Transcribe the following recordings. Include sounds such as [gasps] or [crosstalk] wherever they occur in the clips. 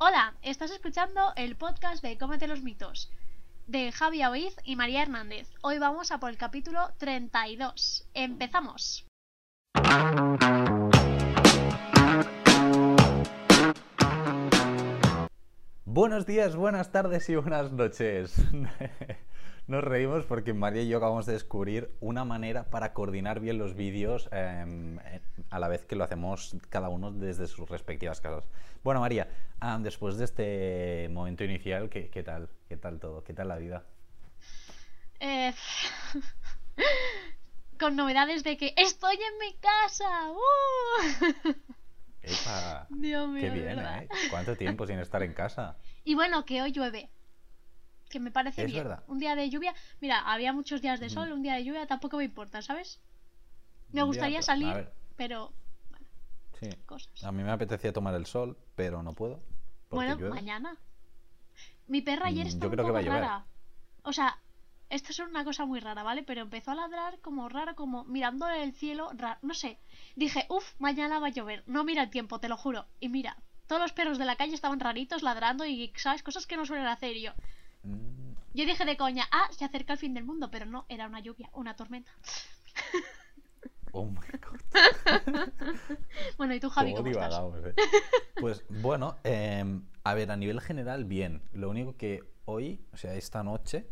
Hola, estás escuchando el podcast de Cómete los mitos de Javi Oiz y María Hernández. Hoy vamos a por el capítulo 32. Empezamos. Buenos días, buenas tardes y buenas noches. [laughs] Nos reímos porque María y yo acabamos de descubrir una manera para coordinar bien los vídeos em, a la vez que lo hacemos cada uno desde sus respectivas casas. Bueno, María, ah, después de este momento inicial, ¿qué, qué tal? ¿Qué tal todo? ¿Qué tal la vida? Eh, [laughs] con novedades de que estoy en mi casa. ¡Uh! Epa, [laughs] Dios mío, qué bien. ¿eh? ¿Cuánto tiempo sin estar en casa? Y bueno, que hoy llueve. Que me parece Es bien. verdad. Un día de lluvia. Mira, había muchos días de sol, un día de lluvia tampoco me importa, ¿sabes? Me gustaría salir, pero Sí. cosas. A mí me apetecía tomar el sol, pero no puedo. Bueno, llueve. mañana. Mi perra ayer Mm, estaba yo un poco rara. O sea, esto es una cosa muy rara, ¿vale? Pero empezó a ladrar como raro, como mirando el cielo, ra- no sé. Dije, uff, mañana va a llover. No mira el tiempo, te lo juro. Y mira, todos los perros de la calle estaban raritos, ladrando y, ¿sabes? Cosas que no suelen hacer. Y yo, Mm, yo dije de coña, ah, se acerca el fin del mundo, pero no, era una lluvia, una tormenta. [laughs] Oh my god. [laughs] Bueno, ¿y tú, Javi, Cómo cómo estás? eh. Pues bueno, em, a ver, a nivel general, bien. Lo único que hoy, o sea, esta noche,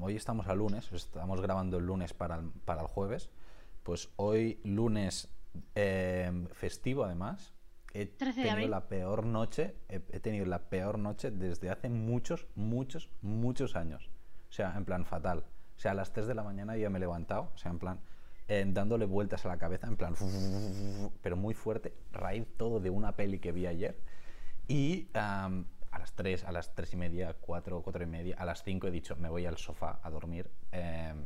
hoy estamos a lunes, estamos grabando el lunes para el, para el jueves. Pues hoy, lunes em, festivo, además, he 13 de tenido la peor noche, he, he tenido la peor noche desde hace muchos, muchos, muchos años. O sea, en plan fatal. O sea, a las 3 de la mañana ya me he levantado, o sea, en plan, eh, dándole vueltas a la cabeza, en plan, pero muy fuerte, raíz todo de una peli que vi ayer. Y am, a las 3, a las 3 y media, 4, 4 y media, a las 5 he dicho, me voy al sofá a dormir. em,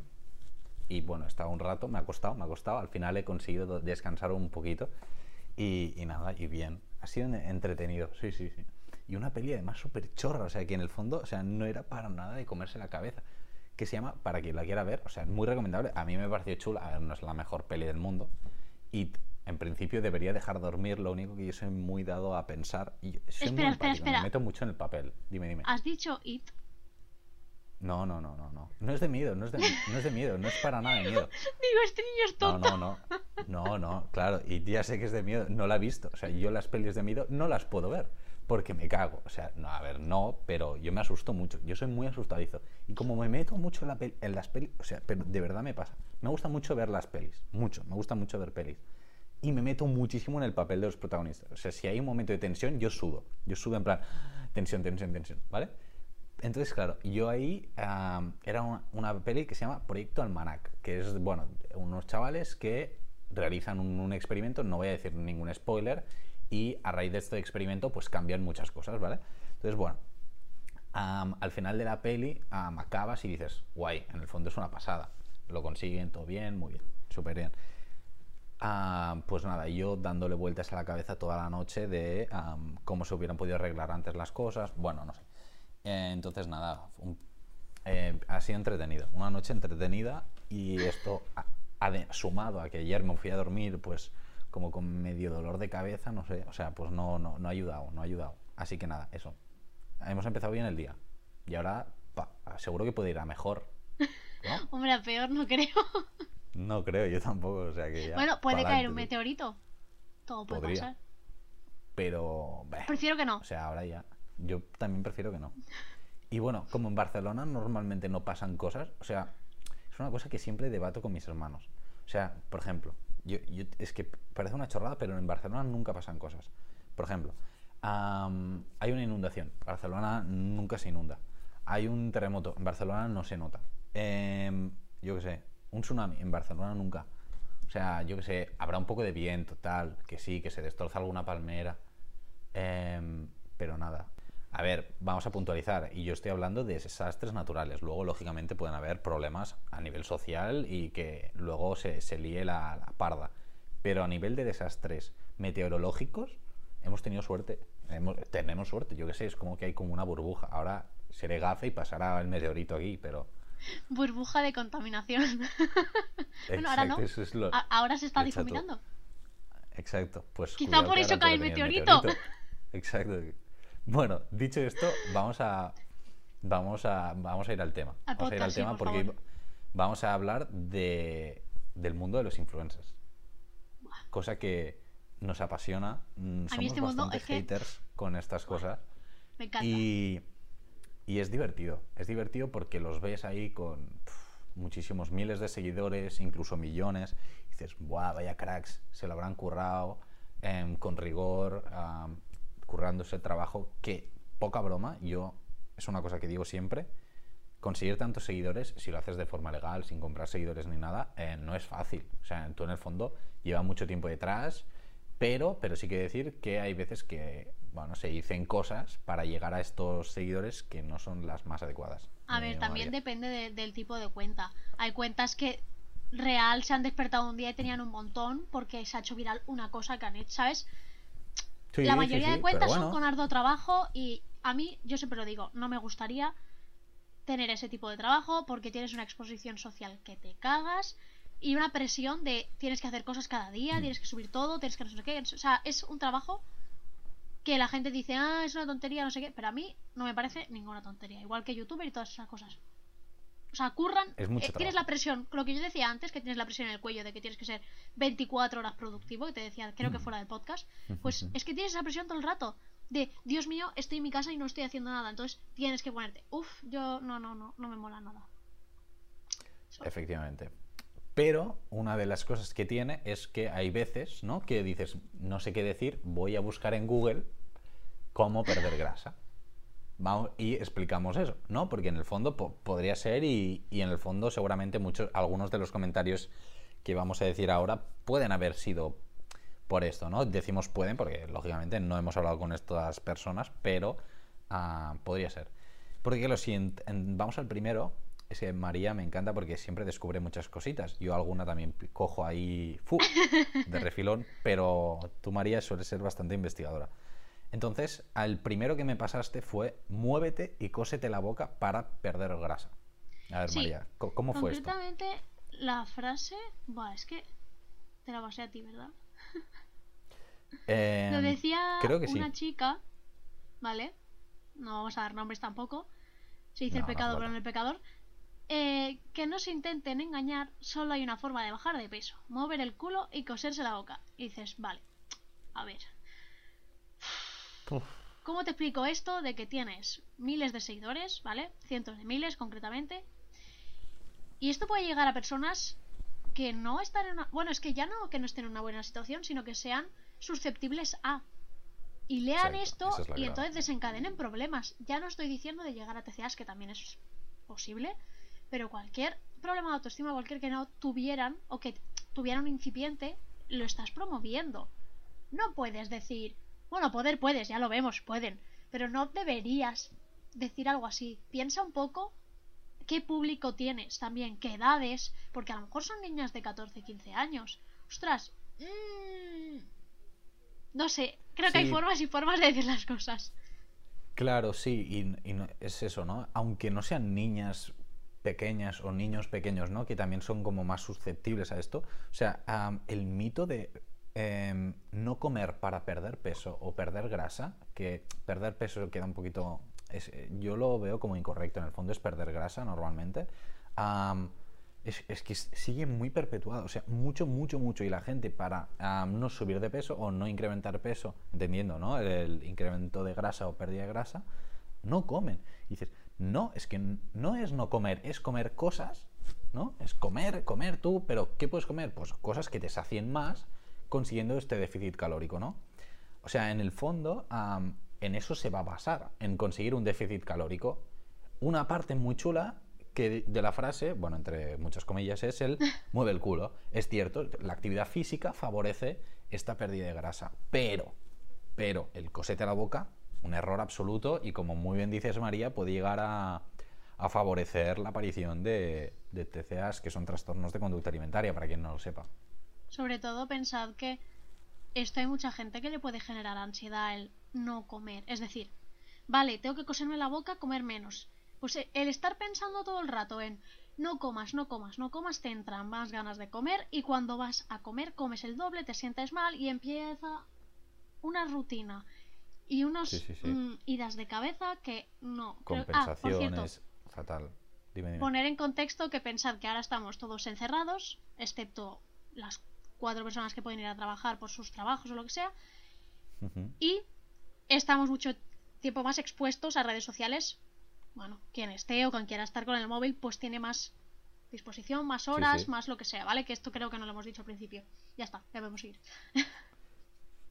y bueno, he estado un rato, me ha costado, me ha costado. Al final he conseguido do- descansar un poquito. Y, y nada, y bien. Ha sido en- entretenido, sí, sí, sí. Y una peli además súper chorra, o sea, que en el fondo, o sea, no era para nada de comerse la cabeza. Que se llama, para quien la quiera ver, o sea, es muy recomendable. A mí me pareció chula, a ver, no es la mejor peli del mundo. Y en principio debería dejar dormir, lo único que yo soy muy dado a pensar. Y soy muy Espera. Me meto mucho en el papel. Dime, dime. ¿Has dicho it? No, no, no, no, no. No es de miedo, no es de, no es de miedo, no es para nada de miedo. [laughs] Digo, este niño es No, no, no. No, no, claro. Y ya sé que es de miedo. No la he visto. O sea, yo las pelis de miedo no las puedo ver. Porque me cago. O sea, no, a ver, no, pero yo me asusto mucho. Yo soy muy asustadizo. Y como me meto mucho en, la pel- en las pelis, o sea, pero de verdad me pasa. Me gusta mucho ver las pelis. Mucho. Me gusta mucho ver pelis. Y me meto muchísimo en el papel de los protagonistas. O sea, si hay un momento de tensión, yo sudo. Yo sudo en plan, tensión, tensión, tensión. ¿Vale? Entonces, claro, yo ahí am, era una, una peli que se llama Proyecto Almanac, que es, bueno, unos chavales que realizan un, experimento, no voy a decir ningún spoiler, y a raíz de este experimento, pues cambian muchas cosas, ¿vale? Entonces, bueno, al final de la peli acabas y dices, guay, en el fondo es una pasada, lo consiguen todo bien, muy bien, súper bien. Pues nada, yo dándole vueltas a la cabeza toda la noche de am, cómo se hubieran podido arreglar antes las cosas, bueno, no sé. Entonces nada, un- eh, entretenido, una noche entretenida y esto sumado a que ayer me fui a dormir pues como con medio dolor de cabeza, no sé, o sea, pues no, no, no ha ayudado, no ha ayudado. Así que nada, eso. Hemos empezado bien el día y ahora pa, seguro que puede ir a mejor. ¿no? [laughs] Hombre, a peor no creo. [laughs] No creo, yo tampoco, o sea que ya. bueno, puede caer pa'lante, un meteorito. Todo puede Podría. pasar. Pero. bah, Prefiero que no. O sea, ahora ya. Yo también prefiero que no. Y bueno, como en Barcelona normalmente no pasan cosas, o sea, es una cosa que siempre debato con mis hermanos. O sea, por ejemplo, yo, es que parece una chorrada, pero en Barcelona nunca pasan cosas. Por ejemplo, hay una inundación. Barcelona nunca se inunda. Hay un terremoto. En Barcelona no se nota. Em, yo qué sé, un tsunami. En Barcelona nunca. O sea, yo qué sé, habrá un poco de viento, tal, que sí, que se destroza alguna palmera. Em, pero nada. A ver, vamos a puntualizar. Y yo estoy hablando de desastres naturales. Luego, lógicamente, pueden haber problemas a nivel social y que luego se, se líe la, la parda. Pero a nivel de desastres meteorológicos, hemos tenido suerte. Hemos- tenemos suerte, yo qué sé, es como que hay como una burbuja. Ahora seré gafe y pasará el meteorito aquí, pero. Burbuja de contaminación. [laughs] bueno, ahora no. Es lo- ahora se está difuminando. Exacto, pues. Quizá por eso cae el meteorito. [laughs] Exacto. Bueno, dicho esto, vamos a vamos a vamos a ir al tema. Al vamos a ir al sí, tema por porque favor. vamos a hablar de del mundo de los influencers. Cosa que nos apasiona. mm, Somos este bastante es que- haters con estas cosas. Me encanta. Y, y es divertido. Es divertido porque los ves ahí con muchísimos miles de seguidores, incluso millones. Y dices, ¡buah, vaya cracks! Se lo habrán currado em, con rigor, currándose el trabajo. Que, poca broma, yo, es una cosa que digo siempre. Conseguir tantos seguidores, si lo haces de forma legal, sin comprar seguidores ni nada, eh, no es fácil. O sea, tú en el fondo lleva mucho tiempo detrás, pero, pero sí que decir que hay veces que, bueno, se dicen cosas para llegar a estos seguidores que no son las más adecuadas. A ver, también depende de- del tipo de cuenta. Hay cuentas que real se han despertado un día y tenían un montón porque se ha hecho viral una cosa que han hecho, ¿sabes? Sí, la mayoría sí, de cuentas son con arduo trabajo y a mí, yo siempre lo digo, no me gustaría tener ese tipo de trabajo porque tienes una exposición social que te cagas y una presión de tienes que hacer cosas cada Mm. día, tienes que subir todo, tienes que no sé qué. O sea, es un trabajo que la gente dice, ah, es una tontería, no sé qué, pero a mí no me parece ninguna tontería. Igual que youtuber y todas esas cosas. O sea, curran. Es mucho eh, tienes la presión, lo que yo decía antes, que tienes la presión en el cuello de que tienes que ser 24 horas productivo, que te decía, creo que fuera del podcast. Pues es que tienes esa presión todo el rato. De, Dios mío, estoy en mi casa y no estoy haciendo nada. Entonces tienes que ponerte, uff, yo no, no, no, no me mola nada. Efectivamente. Pero una de las cosas que tiene es que hay veces, ¿no? Que dices, no sé qué decir, voy a buscar en Google cómo perder grasa. Vamos, y explicamos eso, ¿no? Porque en el fondo po- podría ser y, y en el fondo seguramente muchos, algunos de los comentarios que vamos a decir ahora pueden haber sido por esto, ¿no? Decimos pueden porque lógicamente no hemos hablado con estas personas, pero ah, podría ser. Porque lo siguiente, en- vamos al primero, es que María me encanta porque siempre descubre muchas cositas. Yo alguna también cojo ahí ¡fu! de refilón, pero tú María suele ser bastante investigadora. Entonces, al primero que me pasaste fue muévete y cósete la boca para perder grasa. A ver, Sí. María, ¿cómo fue esto? Concretamente, la frase. Buah, es que. Te la pasé a ti, ¿verdad? Eh, Lo decía creo que sí. una chica, ¿vale? No vamos a dar nombres tampoco. Se dice No, el pecado, no el pecador. Eh, que no se intenten engañar, solo hay una forma de bajar de peso: mover el culo y coserse la boca. Y dices, vale, a ver. Uf. ¿Cómo te explico esto de que tienes miles de seguidores, ¿vale? Cientos de miles concretamente. Y esto puede llegar a personas que no están en una... Bueno, es que ya no que no estén en una buena situación, sino que sean susceptibles a... Y lean Exacto, esto es y entonces desencadenen problemas. Ya no estoy diciendo de llegar a TCAs, que también es posible, pero cualquier problema de autoestima, cualquier que no tuvieran o que tuvieran un incipiente, lo estás promoviendo. No puedes decir, bueno, poder puedes, ya lo vemos, pueden, pero no deberías decir algo así. Piensa un poco qué público tienes también, qué edades, porque a lo mejor son niñas de 14, 15 años. Ostras, mm, no sé, creo que hay formas y formas de decir las cosas. Claro, sí, y, y no- es eso, ¿no? Aunque no sean niñas pequeñas o niños pequeños, ¿no? Que también son como más susceptibles a esto. O sea, el mito de em, no comer para perder peso o perder grasa, que perder peso queda un poquito... eh, yo lo veo como incorrecto, en el fondo es perder grasa normalmente. Es, es que sigue muy perpetuado, o sea, mucho, mucho, mucho. Y la gente para no subir de peso o no incrementar peso, entendiendo, ¿no? El incremento de grasa o pérdida de grasa, no comen. Y dices, no, es que no es no comer, es comer cosas, ¿no? Es comer, comer tú, pero ¿qué puedes comer? Pues cosas que te sacien más consiguiendo este déficit calórico, ¿no? O sea, en el fondo, am, en eso se va a basar, en conseguir un déficit calórico. Una parte muy chula que de- de la frase, bueno, entre muchas comillas, es el [laughs] mueve el culo. Es cierto, la actividad física favorece esta pérdida de grasa, pero, pero el cosete a la boca, un error absoluto y como muy bien dices María, puede llegar a, a favorecer la aparición de, de TCAs, que son trastornos de conducta alimentaria, para quien no lo sepa. Sobre todo pensad que esto hay mucha gente que le puede generar ansiedad el no comer. Es decir, vale, tengo que coserme la boca, comer menos. Pues eh, el estar pensando todo el rato en no comas, no comas, no comas, te entran más ganas de comer y cuando vas a comer comes el doble, te sientes mal y empieza una rutina. y unos Sí, sí, sí. mm, idas de cabeza que no. creo- Ah, por cierto, Compensaciones, fatal. Dime, dime. poner en contexto que pensad que ahora estamos todos encerrados, excepto las cuatro personas que pueden ir a trabajar por sus trabajos o lo que sea, y estamos mucho tiempo más expuestos a redes sociales. Bueno, quien esté o quien quiera estar con el móvil, pues tiene más disposición, más horas, sí. más lo que sea, ¿vale? Que esto creo que no lo hemos dicho al principio. Ya está, ya podemos ir.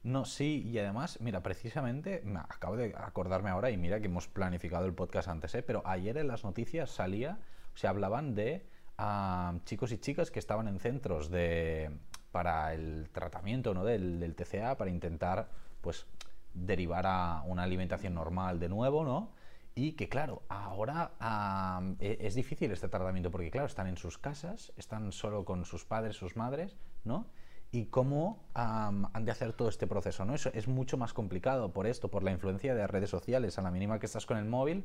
No, sí, y además, mira, precisamente, me acabo de acordarme ahora y mira que hemos planificado el podcast antes, ¿eh? pero ayer en las noticias salía, o sea, hablaban de ah, chicos y chicas que estaban en centros de para el tratamiento ¿no? del, del TCA, para intentar, pues, derivar a una alimentación normal de nuevo, ¿no? Y que claro, ahora ah, e- es difícil este tratamiento porque claro, están en sus casas, están solo con sus padres, sus madres, ¿no? Y cómo am, han de hacer todo este proceso, ¿no? Eso es mucho más complicado por esto, por la influencia de redes sociales. A la mínima que estás con el móvil,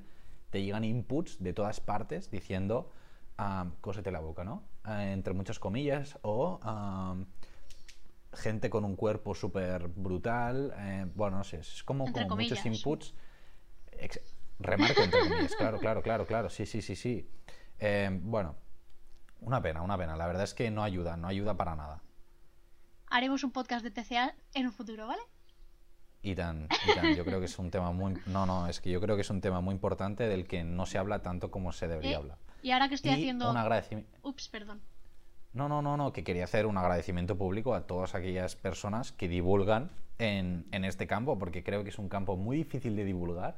te llegan inputs de todas partes diciendo am, cósete la boca, ¿no? Eh, entre muchas comillas, o am, gente con un cuerpo súper brutal. eh, bueno, no sé, es como, como muchos inputs. Ex- remarco entre comillas, claro, claro, claro, claro, sí, sí, sí, sí. Eh, bueno, una pena, una pena. La verdad es que no ayuda, no ayuda para nada. Haremos un podcast de TCA en un futuro, ¿vale? Y tan, y tan, yo creo que es un tema muy... No, no, es que yo creo que es un tema muy importante del que no se habla tanto como se debería Eh, hablar. y ahora que estoy y haciendo... un agradecimiento... Ups, perdón. No, no, no, no, que quería hacer un agradecimiento público a todas aquellas personas que divulgan en, en este campo, porque creo que es un campo muy difícil de divulgar,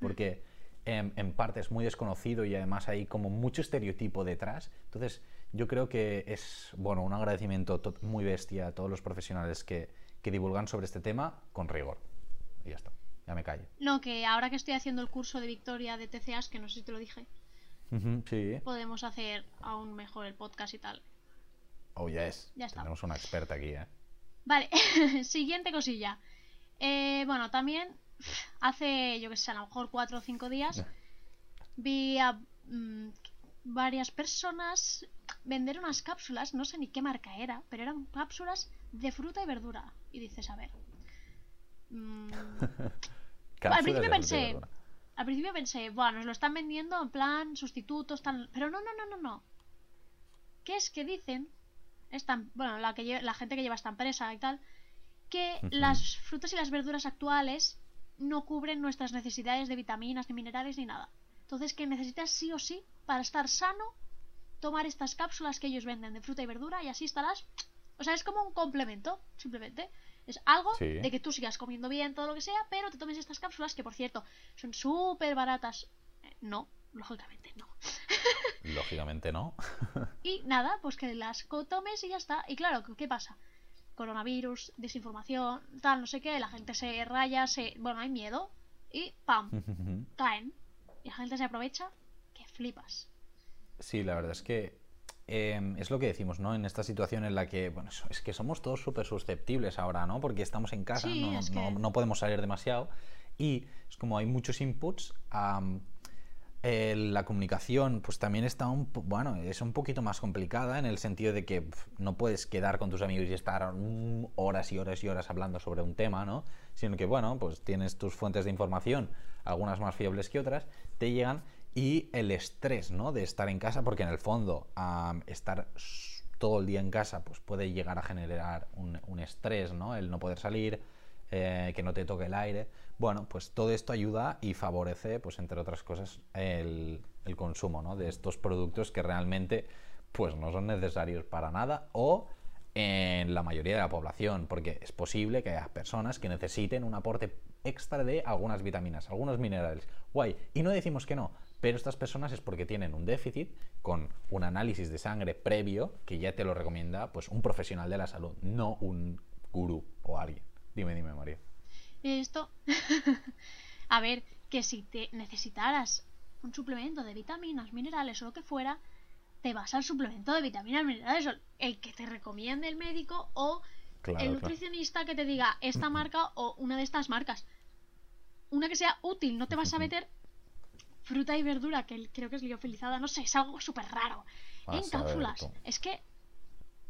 porque en, en parte es muy desconocido y además hay como mucho estereotipo detrás. Entonces, yo creo que es, bueno, un agradecimiento to- muy bestia a todos los profesionales que, que divulgan sobre este tema con rigor. Y ya está, ya me callo. No, que ahora que estoy haciendo el curso de Victoria de TCAs, que no sé si te lo dije, sí. podemos hacer aún mejor el podcast y tal. Oh, ya es. Ya está. Tenemos una experta aquí, ¿eh? Vale, [laughs] siguiente cosilla. Eh, bueno, también [sighs] hace, yo que sé, a lo mejor cuatro o cinco días vi a mm, varias personas vender unas cápsulas, no sé ni qué marca era, pero eran cápsulas de fruta y verdura. Y dices, a ver. mm, [laughs] al principio pensé, al principio pensé, bueno, nos lo están vendiendo en plan sustitutos, tal, pero no, no, no, no, no. ¿Qué es que dicen? Esta, bueno, la, que la gente que lleva esta empresa y tal, que las frutas y las verduras actuales no cubren nuestras necesidades de vitaminas, ni minerales, ni nada. Entonces, que necesitas sí o sí, para estar sano, tomar estas cápsulas que ellos venden de fruta y verdura y así estarás. O sea, es como un complemento, simplemente. Es algo Sí. de que tú sigas comiendo bien, todo lo que sea, pero te tomes estas cápsulas que, por cierto, son súper baratas. Eh, no, lógicamente no. [laughs] Lógicamente no. [laughs] Y nada, pues que las tomes y ya está. Y claro, ¿qué pasa? Coronavirus, desinformación, tal, no sé qué, la gente se raya, se... Bueno, hay miedo y ¡pam! [laughs] caen. Y la gente se aprovecha que flipas. Sí, la verdad es que eh, es lo que decimos, ¿no? En esta situación en la que, bueno, es que somos todos súper susceptibles ahora, ¿no? Porque estamos en casa, Sí, no, es no- que- no podemos salir demasiado. Y es como hay muchos inputs, eh, la comunicación pues también está un bueno es un poquito más complicada en el sentido de que no puedes quedar con tus amigos y estar horas y horas y horas hablando sobre un tema no sino que bueno pues tienes tus fuentes de información algunas más fiables que otras te llegan y el estrés no de estar en casa porque en el fondo estar todo el día en casa pues puede llegar a generar un, un estrés no el no poder salir eh, que no te toque el aire. Bueno, pues todo esto ayuda y favorece, pues entre otras cosas, el, consumo ¿no? de estos productos que realmente pues no son necesarios para nada o en la mayoría de la población, porque es posible que haya personas que necesiten un aporte extra de algunas vitaminas, algunos minerales. Guay, y no decimos que no, pero estas personas es porque tienen un déficit con un análisis de sangre previo que ya te lo recomienda pues un profesional de la salud, no un gurú o alguien. Dime, dime, María. Esto. [laughs] a ver, que si te necesitaras un suplemento de vitaminas, minerales o lo que fuera, te vas al suplemento de vitaminas, minerales, o el que te recomiende el médico o Claro, el claro. nutricionista que te diga esta marca o una de estas marcas. Una que sea útil, no te vas a meter fruta y verdura, que creo que es liofilizada, no sé, es algo súper raro. En cápsulas. Es que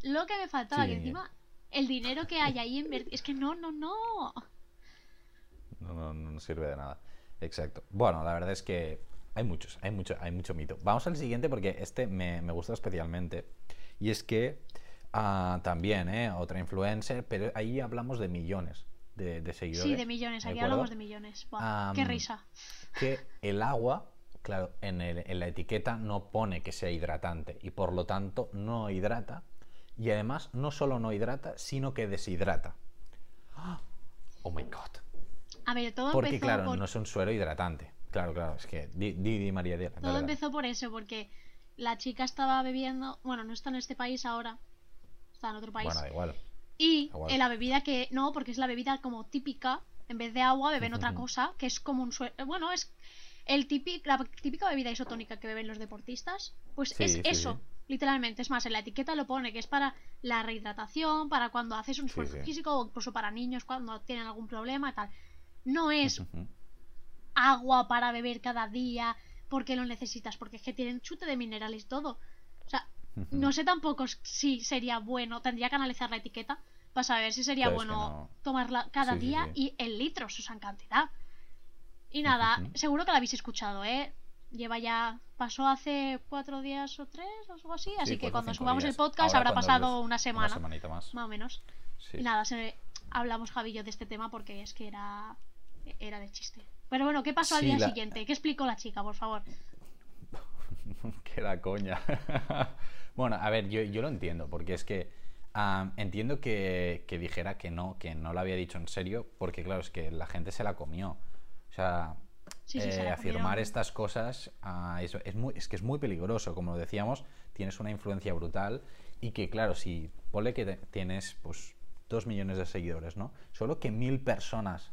lo que me faltaba, Sí. que encima el dinero que hay [laughs] ahí invertido, es que no, no, no. No, no, no sirve de nada. Exacto. Bueno, la verdad es que hay muchos, hay mucho, hay mucho mito. Vamos al siguiente porque este me, me gusta especialmente. Y es que ah, también, ¿eh? Otra influencer, pero ahí hablamos de millones de, de seguidores. Sí, de millones, aquí acuerdo? hablamos de millones. Qué risa. que [laughs] el agua, claro, en, el- en la etiqueta no pone que sea hidratante y por lo tanto no hidrata. Y además no solo no hidrata, sino que deshidrata. [gasps] Oh my god. A ver, todo Porque empezó claro, por... no es un suero hidratante. Claro, claro, es que di, di, di, María, dale, Todo dale. empezó por eso, porque la chica estaba bebiendo, bueno, no está en este país ahora, está en otro país. Bueno, da igual. y igual. la bebida que, no, porque es la bebida como típica, en vez de agua beben otra cosa, que es como un suero, bueno, es el típico, la típica bebida isotónica que beben los deportistas, pues Sí, es sí, eso, sí. literalmente. Es más, en la etiqueta lo pone que es para la rehidratación, para cuando haces un esfuerzo físico o incluso para niños cuando tienen algún problema y tal. No es agua para beber cada día porque lo necesitas, porque es que tienen chute de minerales y todo. O sea, no sé tampoco si sería bueno, tendría que analizar la etiqueta para saber si sería Claro, es que bueno no- tomarla cada Sí, día sí. y en litros, o sea, en cantidad. Y nada, seguro que la habéis escuchado, ¿eh? Lleva ya, pasó hace cuatro días o tres o algo así, así Sí, que cuando subamos días. el podcast Ahora habrá pasado los- una semana, Una semanita más. más o menos. Y nada, se, hablamos Javillo de este tema porque es que era, era de chiste. Pero bueno, ¿qué pasó al día la- siguiente? ¿Qué explicó la chica, por favor? [laughs] que la coña. [laughs] bueno, a ver, yo, yo lo entiendo, porque es que entiendo que, que dijera que no, que no lo había dicho en serio, porque claro, es que la gente se la comió. O sea, Sí, sí, se eh, afirmar comieron. estas cosas ah, es, es muy, es que es muy peligroso, como decíamos, tienes una influencia brutal y que claro, si ponle que te- tienes pues dos millones de seguidores, ¿no? Solo que mil personas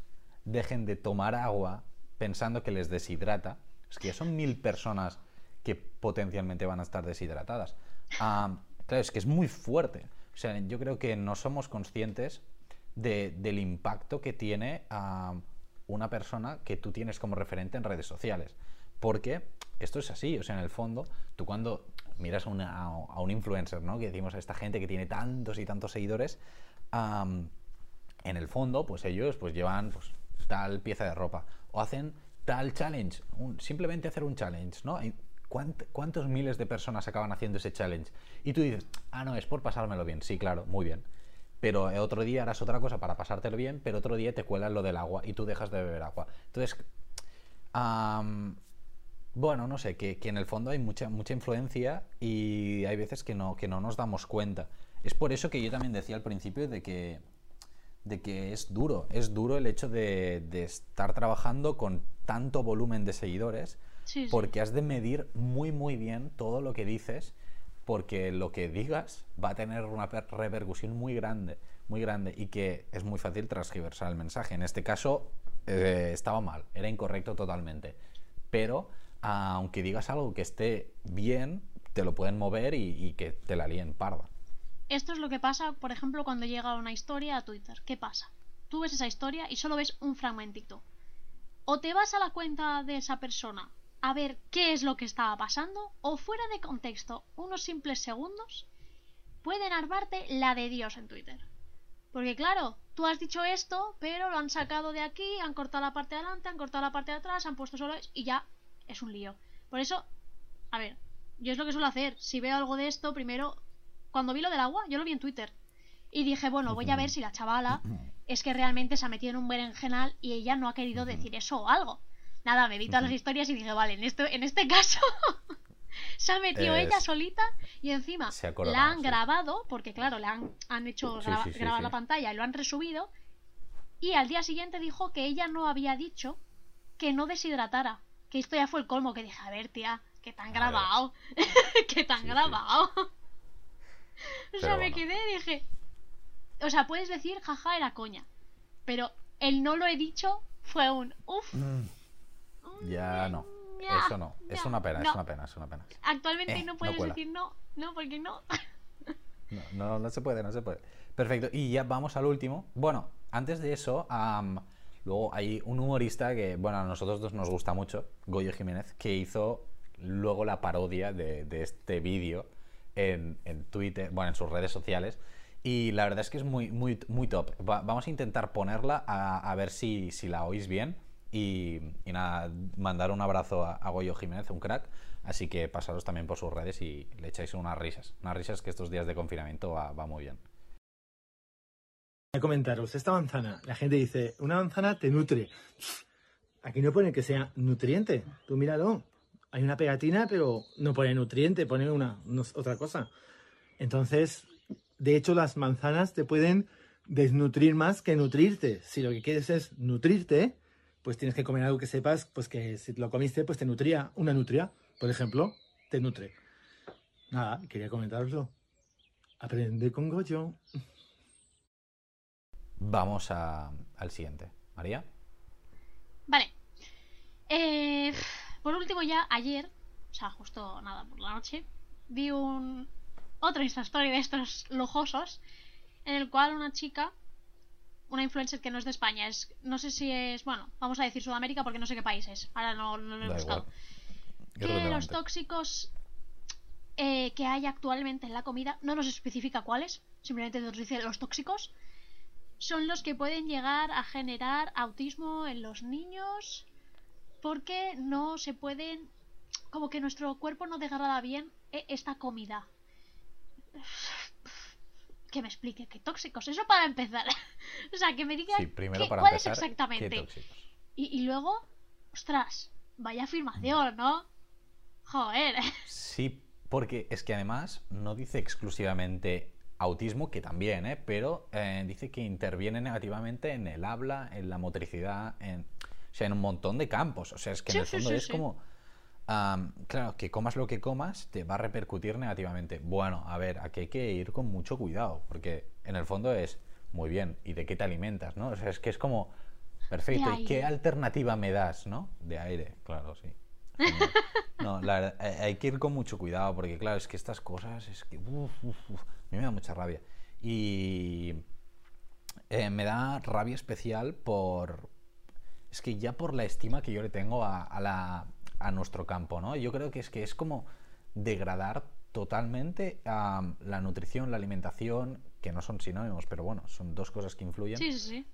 dejen de tomar agua pensando que les deshidrata, es que ya son mil personas que potencialmente van a estar deshidratadas. Ah, claro, es que es muy fuerte. O sea, yo creo que no somos conscientes de- del impacto que tiene a una persona que tú tienes como referente en redes sociales. Porque esto es así, o sea, en el fondo, tú cuando miras a, un influencer, ¿no? Que decimos a esta gente que tiene tantos y tantos seguidores, en el fondo, pues ellos pues llevan pues, tal pieza de ropa o hacen tal challenge, simplemente hacer un challenge, ¿no? Hay- ¿cuánt- ¿Cuántos miles de personas acaban haciendo ese challenge? Y tú dices, ah, no, es por pasármelo bien. Sí, claro, muy bien. Pero eh, otro día harás otra cosa para pasártelo bien, pero otro día te cuelan lo del agua y tú dejas de beber agua. Entonces, bueno, no sé, que, que en el fondo hay mucha, mucha influencia y hay veces que no, que no nos damos cuenta. Es por eso que yo también decía al principio de que, de que es duro, es duro el hecho de, de estar trabajando con tanto volumen de seguidores, Sí, sí. porque has de medir muy, muy bien todo lo que dices, porque lo que digas va a tener una per- repercusión muy grande, muy grande, y que es muy fácil transgiversar el mensaje. En este caso, eh, estaba mal, era incorrecto totalmente. Pero, aunque digas algo que esté bien, te lo pueden mover y, y que te la líen parda. Esto es lo que pasa, por ejemplo, cuando llega una historia a Twitter. ¿Qué pasa? Tú ves esa historia y solo ves un fragmentito. O te vas a la cuenta de esa persona a ver qué es lo que estaba pasando, o fuera de contexto, unos simples segundos, pueden armarte la de Dios en Twitter. Porque claro, tú has dicho esto, pero lo han sacado de aquí, han cortado la parte de adelante, han cortado la parte de atrás, han puesto solo y ya es un lío. Por eso, a ver, yo es lo que suelo hacer. Si veo algo de esto, primero, cuando vi lo del agua, yo lo vi en Twitter. Y dije, bueno, voy a ver si la chavala es que realmente se ha metido en un berenjenal y ella no ha querido decir eso o algo. Nada, me vi todas las historias y dije, vale, en este, en este [laughs] caso [laughs] se ha metido Es- ella solita y encima la han sí. grabado, porque claro, le han, han hecho Sí, graba- sí, sí, grabar la pantalla y lo han resubido. Y al día siguiente dijo que ella no había dicho que no deshidratara. Que esto ya fue el colmo, que dije, a ver, tía, que ver. grabado. [laughs] que sí. grabado. [laughs] o sea, me quedé y dije. O sea, puedes decir, jaja, era coña. Pero el no lo he dicho fue un uff. Ya no. Ya, Eso no. Es una pena, no. es una pena, es una pena. Actualmente Eh, no no puedes decir no, no, porque no. [laughs] No, no, no se puede, no se puede. Perfecto. Y ya vamos al último. Bueno, antes de eso, am, luego hay un humorista que, bueno, a nosotros dos nos gusta mucho, Goyo Jiménez, que hizo luego la parodia de, de este vídeo en, Twitter, bueno, en sus redes sociales. Y la verdad es que es muy, muy, muy top. Va- vamos a intentar ponerla a, ver si, si la oís bien. Y, nada, mandar un abrazo a, a Goyo Jiménez, un crack. Así que pasaros también por sus redes y le echáis unas risas. Unas risas que estos días de confinamiento va, va muy bien. a comentaros, esta manzana, la gente dice, una manzana te nutre. Aquí no pone que sea nutriente, tú míralo. Hay una pegatina, pero no pone nutriente, pone una, no- otra cosa. Entonces, de hecho, las manzanas te pueden desnutrir más que nutrirte. Si lo que quieres es nutrirte, pues tienes que comer algo que sepas, pues que si lo comiste, pues te nutría. Una nutria, por ejemplo, te nutre. Nada, quería comentarlo. Aprende con Goyo. Vamos a- al siguiente. María. Vale. Eh, por último, ya ayer, o sea, justo nada, por la noche, vi un otro Insta Story de estos lujosos en el cual una chica, una influencer que no es de España, es no sé si es, bueno, vamos a decir Sudamérica porque no sé qué país es, ahora no, no lo he Da buscado. Que los tóxicos eh, que hay actualmente en la comida, no nos especifica cuáles, simplemente nos dice los tóxicos, son los que pueden llegar a generar autismo en los niños porque no se pueden como que nuestro cuerpo no degrada bien eh, esta comida. [sighs] Que me explique qué tóxicos. Eso para empezar. [laughs] O sea que me digan Sí, primero qué- para empezar, ¿qué exactamente. y, y luego ostras vaya afirmación no joder. [laughs] Sí, porque es que además no dice exclusivamente autismo, que también, ¿eh? pero eh, dice que interviene negativamente en el habla, en la motricidad, en, sea, en un montón de campos. O sea, es que en el fondo sí, es como, claro, que comas lo que comas te va a repercutir negativamente. Bueno, a ver, aquí hay que ir con mucho cuidado, porque en el fondo es, muy bien, ¿y de qué te alimentas? ¿no? O sea, es que es como, perfecto, ¿y qué alternativa me das? ¿no? De aire, claro, sí. [laughs] No, la verdad, eh, hay que ir con mucho cuidado porque, claro, es que estas cosas es que. uf, uf, uf, a mí me da mucha rabia. Y. eh, me da rabia especial por. Es que ya por la estima que yo le tengo a, a la, a nuestro campo, ¿no? Yo creo que es que es como degradar totalmente la nutrición, la alimentación, que no son sinónimos, pero bueno, son dos cosas que influyen. sí sí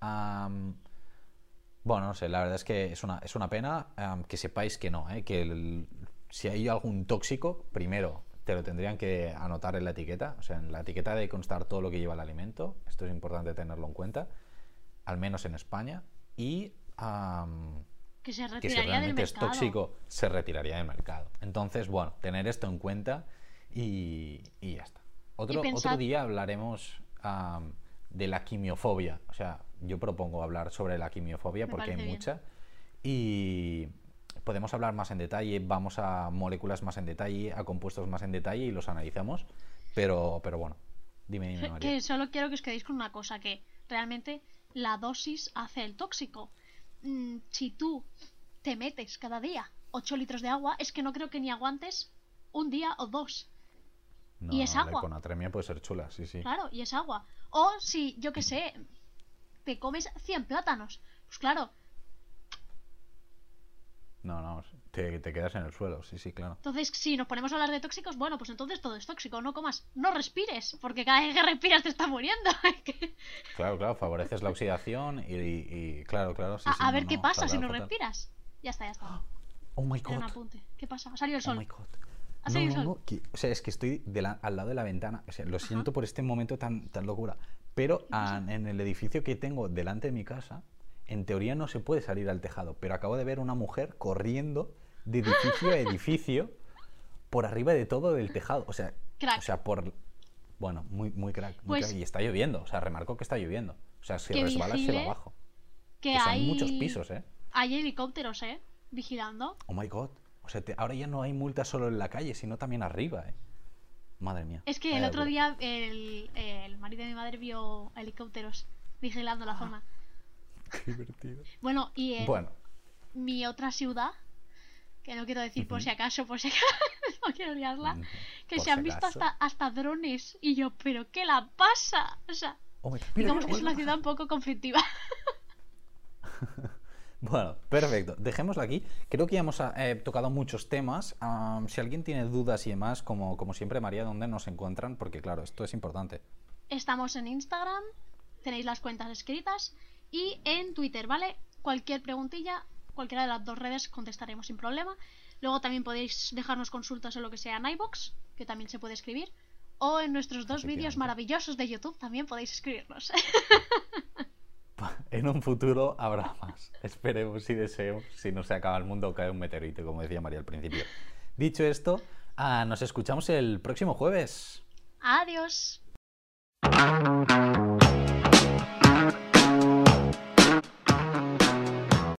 bueno, no sé, la verdad es que es una, es una pena que sepáis que no, ¿eh? que el- si hay algún tóxico, primero te lo tendrían que anotar en la etiqueta, o sea, en la etiqueta debe constar todo lo que lleva el alimento, esto es importante tenerlo en cuenta, al menos en España, y am, que se que si retiraría del realmente es mercado tóxico, se retiraría del mercado. Entonces, bueno, tener esto en cuenta y, y ya está. Otro, pensad- otro día hablaremos am, de la quimiofobia. O sea, yo propongo hablar sobre la quimiofobia Me porque hay mucha. Y podemos hablar más en detalle, vamos a moléculas más en detalle, a compuestos más en detalle y los analizamos. Pero, pero bueno, dime, dime, [laughs] María. que solo quiero que os quedéis con una cosa que realmente la dosis hace el tóxico Mm, si tú te metes cada día 8 litros de agua es que no creo que ni aguantes un día o dos No, y es no, agua. La hiponatremia puede ser chula, sí, sí. Claro, y es agua. O si, yo que sé, te comes 100 plátanos. Pues claro, No, no, te, te quedas en el suelo, sí, sí, claro. entonces si nos ponemos a hablar de tóxicos, bueno, pues entonces todo es tóxico. No comas, no respires, porque cada vez que respiras te está muriendo. [laughs] Claro, claro, favoreces la oxidación y, y- claro, claro. Sí, a sí, a no, ver qué no, pasa si fatal, no fatal. respiras. Ya está, ya está. [gasps] Oh my god. apunte. ¿Qué pasa? Ha salido el Oh sol. my god. Ha salido no, el sol. no, que- o sea, es que estoy de la- al lado de la ventana. O sea, lo siento por este momento tan, tan locura. Pero ah, en el edificio que tengo delante de mi casa, en teoría no se puede salir al tejado. Pero acabo de ver una mujer corriendo de edificio a edificio por arriba de todo del tejado. O sea, Crack. o sea por. Bueno, muy, muy crack. muy Pues- crack. Y está lloviendo. O sea, remarco que está lloviendo. O sea, si resbalas se va abajo. Que, Que son hay muchos pisos, ¿eh? Hay helicópteros, ¿eh? Vigilando. Oh my god. O sea, te- ahora ya no hay multas solo en la calle, sino también arriba, ¿eh? Madre mía. Es que el otro día el, el marido de mi madre vio helicópteros vigilando la zona. [laughs] Qué divertido. Bueno, y en Bueno, mi otra ciudad, que no quiero decir por si acaso, por si acaso, [laughs] no quiero liarla, que por se si han visto hasta, hasta drones. Y yo, ¿pero qué la pasa? O sea, Oh mira, digamos mira, que es una ciudad un poco conflictiva. [laughs] Bueno, perfecto. Dejémoslo aquí. Creo que ya hemos eh, tocado muchos temas. Si alguien tiene dudas y demás, como, como siempre, María, ¿dónde nos encuentran? Porque, claro, esto es importante. Estamos en Instagram, tenéis las cuentas escritas y en Twitter, ¿vale? Cualquier preguntilla, cualquiera de las dos redes contestaremos sin problema. Luego también podéis dejarnos consultas en lo que sea en iBox, que también se puede escribir. O en nuestros dos vídeos maravillosos de YouTube también podéis escribirnos. [laughs] En un futuro habrá más. Esperemos y deseemos si no se acaba el mundo o cae un meteorito, como decía María al principio. Dicho esto, ah, nos escuchamos el próximo jueves. Adiós.